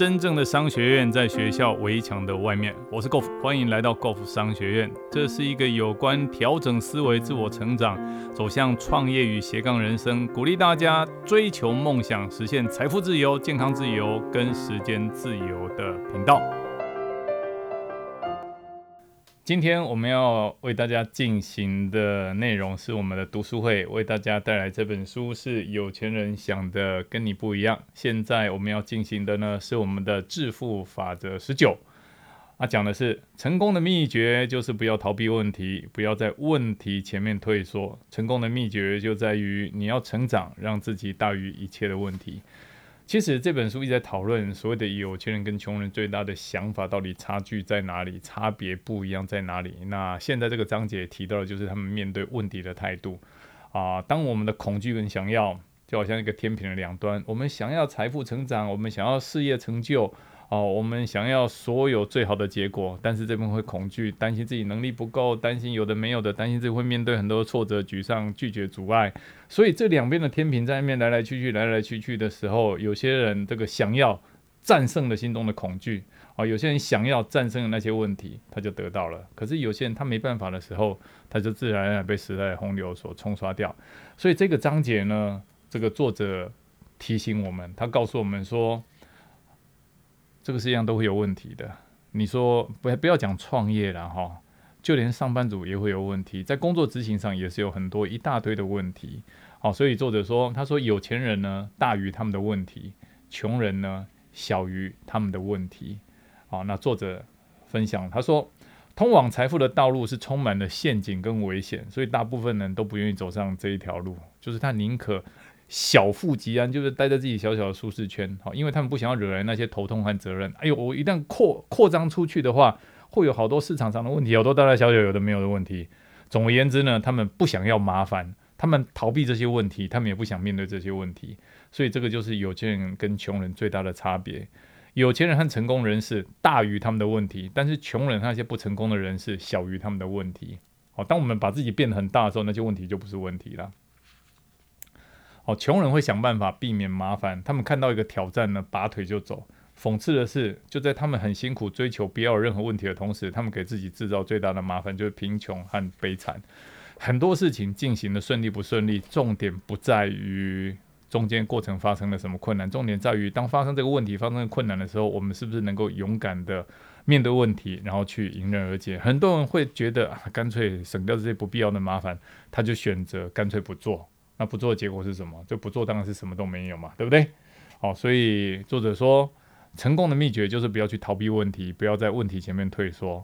真正的商学院在学校围墙的外面。我是 Golf，欢迎来到 Golf 商学院。这是一个有关调整思维、自我成长、走向创业与斜杠人生，鼓励大家追求梦想、实现财富自由、健康自由跟时间自由的频道。今天我们要为大家进行的内容是我们的读书会，为大家带来这本书是《有钱人想的跟你不一样》。现在我们要进行的呢是我们的致富法则十九，啊，讲的是成功的秘诀就是不要逃避问题，不要在问题前面退缩。成功的秘诀就在于你要成长，让自己大于一切的问题。其实这本书一直在讨论所谓的有钱人跟穷人最大的想法到底差距在哪里，差别不一样在哪里。那现在这个章节提到的就是他们面对问题的态度啊。当我们的恐惧跟想要就好像一个天平的两端，我们想要财富成长，我们想要事业成就。哦，我们想要所有最好的结果，但是这边会恐惧，担心自己能力不够，担心有的没有的，担心自己会面对很多挫折、沮丧、拒绝、阻碍。所以这两边的天平在那边来来去去、来来去去的时候，有些人这个想要战胜了心中的恐惧，啊，有些人想要战胜的那些问题，他就得到了。可是有些人他没办法的时候，他就自然而然被时代洪流所冲刷掉。所以这个章节呢，这个作者提醒我们，他告诉我们说。这个世界上都会有问题的。你说不不要讲创业了哈，就连上班族也会有问题，在工作执行上也是有很多一大堆的问题。好，所以作者说，他说有钱人呢大于他们的问题，穷人呢小于他们的问题。好，那作者分享他说，通往财富的道路是充满了陷阱跟危险，所以大部分人都不愿意走上这一条路，就是他宁可。小富即安，就是待在自己小小的舒适圈，好，因为他们不想要惹来那些头痛和责任。哎呦，我一旦扩扩张出去的话，会有好多市场上的问题，好多大大小小有的没有的问题。总而言之呢，他们不想要麻烦，他们逃避这些问题，他们也不想面对这些问题。所以这个就是有钱人跟穷人最大的差别。有钱人和成功人士大于他们的问题，但是穷人和那些不成功的人士小于他们的问题。好，当我们把自己变得很大的时候，那些问题就不是问题了。穷人会想办法避免麻烦，他们看到一个挑战呢，拔腿就走。讽刺的是，就在他们很辛苦追求不要有任何问题的同时，他们给自己制造最大的麻烦，就是贫穷和悲惨。很多事情进行的顺利不顺利，重点不在于中间过程发生了什么困难，重点在于当发生这个问题、发生困难的时候，我们是不是能够勇敢的面对问题，然后去迎刃而解。很多人会觉得，干脆省掉这些不必要的麻烦，他就选择干脆不做。那不做的结果是什么？就不做当然是什么都没有嘛，对不对？好，所以作者说，成功的秘诀就是不要去逃避问题，不要在问题前面退缩。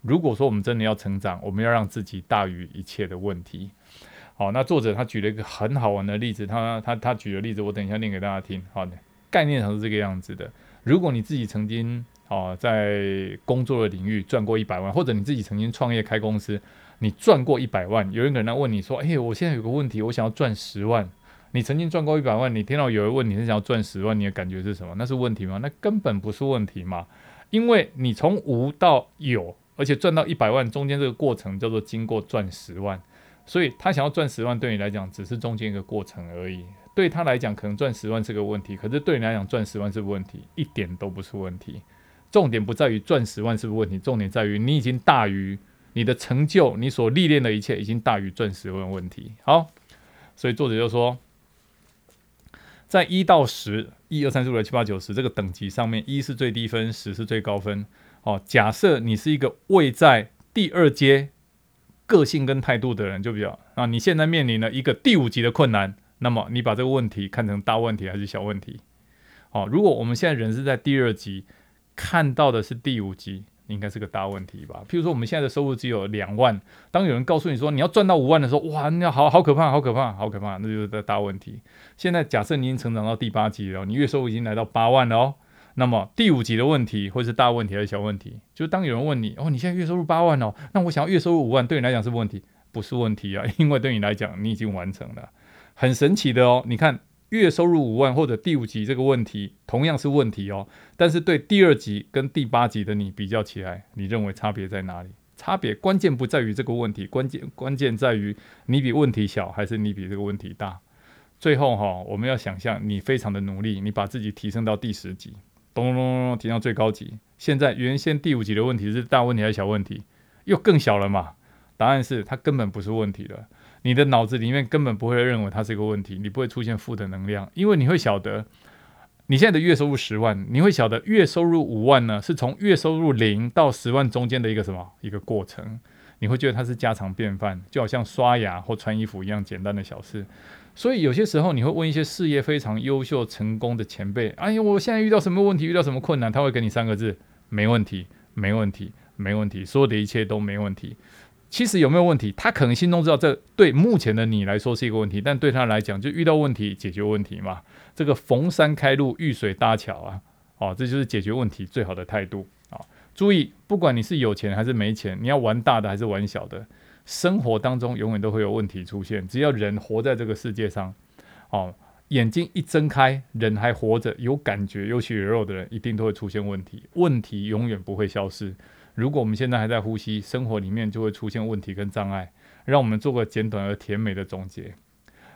如果说我们真的要成长，我们要让自己大于一切的问题。好，那作者他举了一个很好玩的例子，他他他举的例子，我等一下念给大家听。好，概念上是这个样子的。如果你自己曾经哦在工作的领域赚过一百万，或者你自己曾经创业开公司。你赚过一百万，有人可能问你说：“哎，我现在有个问题，我想要赚十万。”你曾经赚过一百万，你听到有人问你是想要赚十万，你的感觉是什么？那是问题吗？那根本不是问题嘛，因为你从无到有，而且赚到一百万中间这个过程叫做经过赚十万，所以他想要赚十万，对你来讲只是中间一个过程而已。对他来讲，可能赚十万是个问题，可是对你来讲赚十万是问题，一点都不是问题。重点不在于赚十万是不是问题，重点在于你已经大于。你的成就，你所历练的一切，已经大于钻石问问题。好，所以作者就说，在一到十，一二三四五六七八九十这个等级上面，一是最低分，十是最高分。哦，假设你是一个位在第二阶个性跟态度的人，就比较啊，你现在面临了一个第五级的困难，那么你把这个问题看成大问题还是小问题？哦，如果我们现在人是在第二级，看到的是第五级。应该是个大问题吧？譬如说，我们现在的收入只有两万，当有人告诉你说你要赚到五万的时候，哇，那好好可怕，好可怕，好可怕，那就是个大问题。现在假设你已经成长到第八级了，你月收入已经来到八万了哦，那么第五级的问题会是大问题还是小问题？就是当有人问你哦，你现在月收入八万哦，那我想要月收入五万，对你来讲是问题？不是问题啊，因为对你来讲你已经完成了，很神奇的哦，你看。月收入五万或者第五级这个问题同样是问题哦，但是对第二级跟第八级的你比较起来，你认为差别在哪里？差别关键不在于这个问题，关键关键在于你比问题小还是你比这个问题大。最后哈，我们要想象你非常的努力，你把自己提升到第十级，咚咚咚咚提到最高级。现在原先第五级的问题是大问题还是小问题？又更小了嘛？答案是它根本不是问题了。你的脑子里面根本不会认为它是一个问题，你不会出现负的能量，因为你会晓得，你现在的月收入十万，你会晓得月收入五万呢，是从月收入零到十万中间的一个什么一个过程。你会觉得它是家常便饭，就好像刷牙或穿衣服一样简单的小事。所以有些时候你会问一些事业非常优秀、成功的前辈：“哎呀，我现在遇到什么问题？遇到什么困难？”他会给你三个字：“没问题，没问题，没问题。”所有的一切都没问题。其实有没有问题？他可能心中知道，这对目前的你来说是一个问题，但对他来讲，就遇到问题解决问题嘛。这个逢山开路，遇水搭桥啊，哦，这就是解决问题最好的态度啊。注意，不管你是有钱还是没钱，你要玩大的还是玩小的，生活当中永远都会有问题出现。只要人活在这个世界上，哦，眼睛一睁开，人还活着，有感觉、有血有肉的人，一定都会出现问题。问题永远不会消失。如果我们现在还在呼吸，生活里面就会出现问题跟障碍。让我们做个简短而甜美的总结：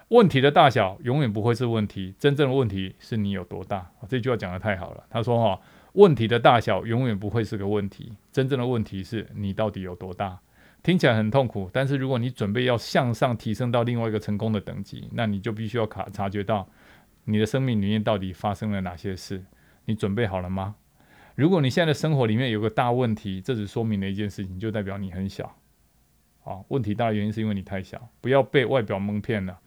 问题的大小永远不会是问题，真正的问题是你有多大。这句话讲的太好了。他说：“哈，问题的大小永远不会是个问题，真正的问题是你到底有多大。”听起来很痛苦，但是如果你准备要向上提升到另外一个成功的等级，那你就必须要卡察觉到你的生命里面到底发生了哪些事。你准备好了吗？如果你现在的生活里面有个大问题，这只说明了一件事情，就代表你很小。啊，问题大的原因是因为你太小，不要被外表蒙骗了。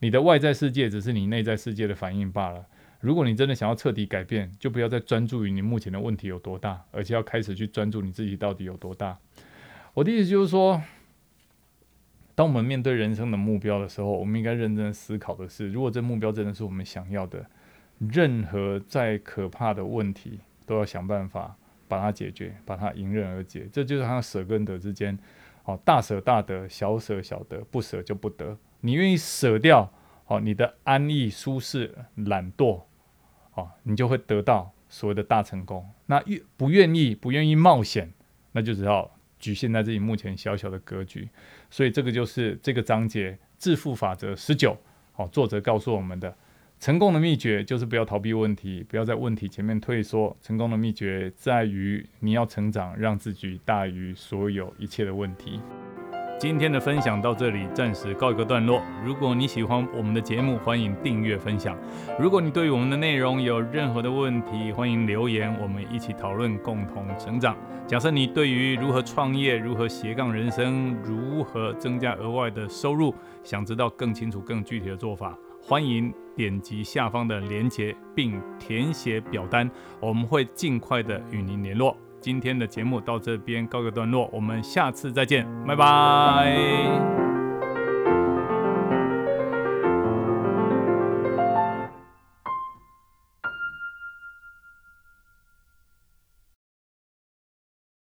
你的外在世界只是你内在世界的反应罢了。如果你真的想要彻底改变，就不要再专注于你目前的问题有多大，而且要开始去专注你自己到底有多大。我的意思就是说，当我们面对人生的目标的时候，我们应该认真思考的是，如果这目标真的是我们想要的，任何再可怕的问题。都要想办法把它解决，把它迎刃而解。这就是他舍跟得之间，哦，大舍大得，小舍小得，不舍就不得。你愿意舍掉，哦，你的安逸、舒适、懒惰，哦，你就会得到所谓的大成功。那愿不愿意，不愿意冒险，那就只好局限在自己目前小小的格局。所以这个就是这个章节致富法则十九，哦，作者告诉我们的。成功的秘诀就是不要逃避问题，不要在问题前面退缩。成功的秘诀在于你要成长，让自己大于所有一切的问题。今天的分享到这里，暂时告一个段落。如果你喜欢我们的节目，欢迎订阅分享。如果你对于我们的内容有任何的问题，欢迎留言，我们一起讨论，共同成长。假设你对于如何创业、如何斜杠人生、如何增加额外的收入，想知道更清楚、更具体的做法。欢迎点击下方的链接，并填写表单，我们会尽快的与您联络。今天的节目到这边告个段落，我们下次再见，拜拜。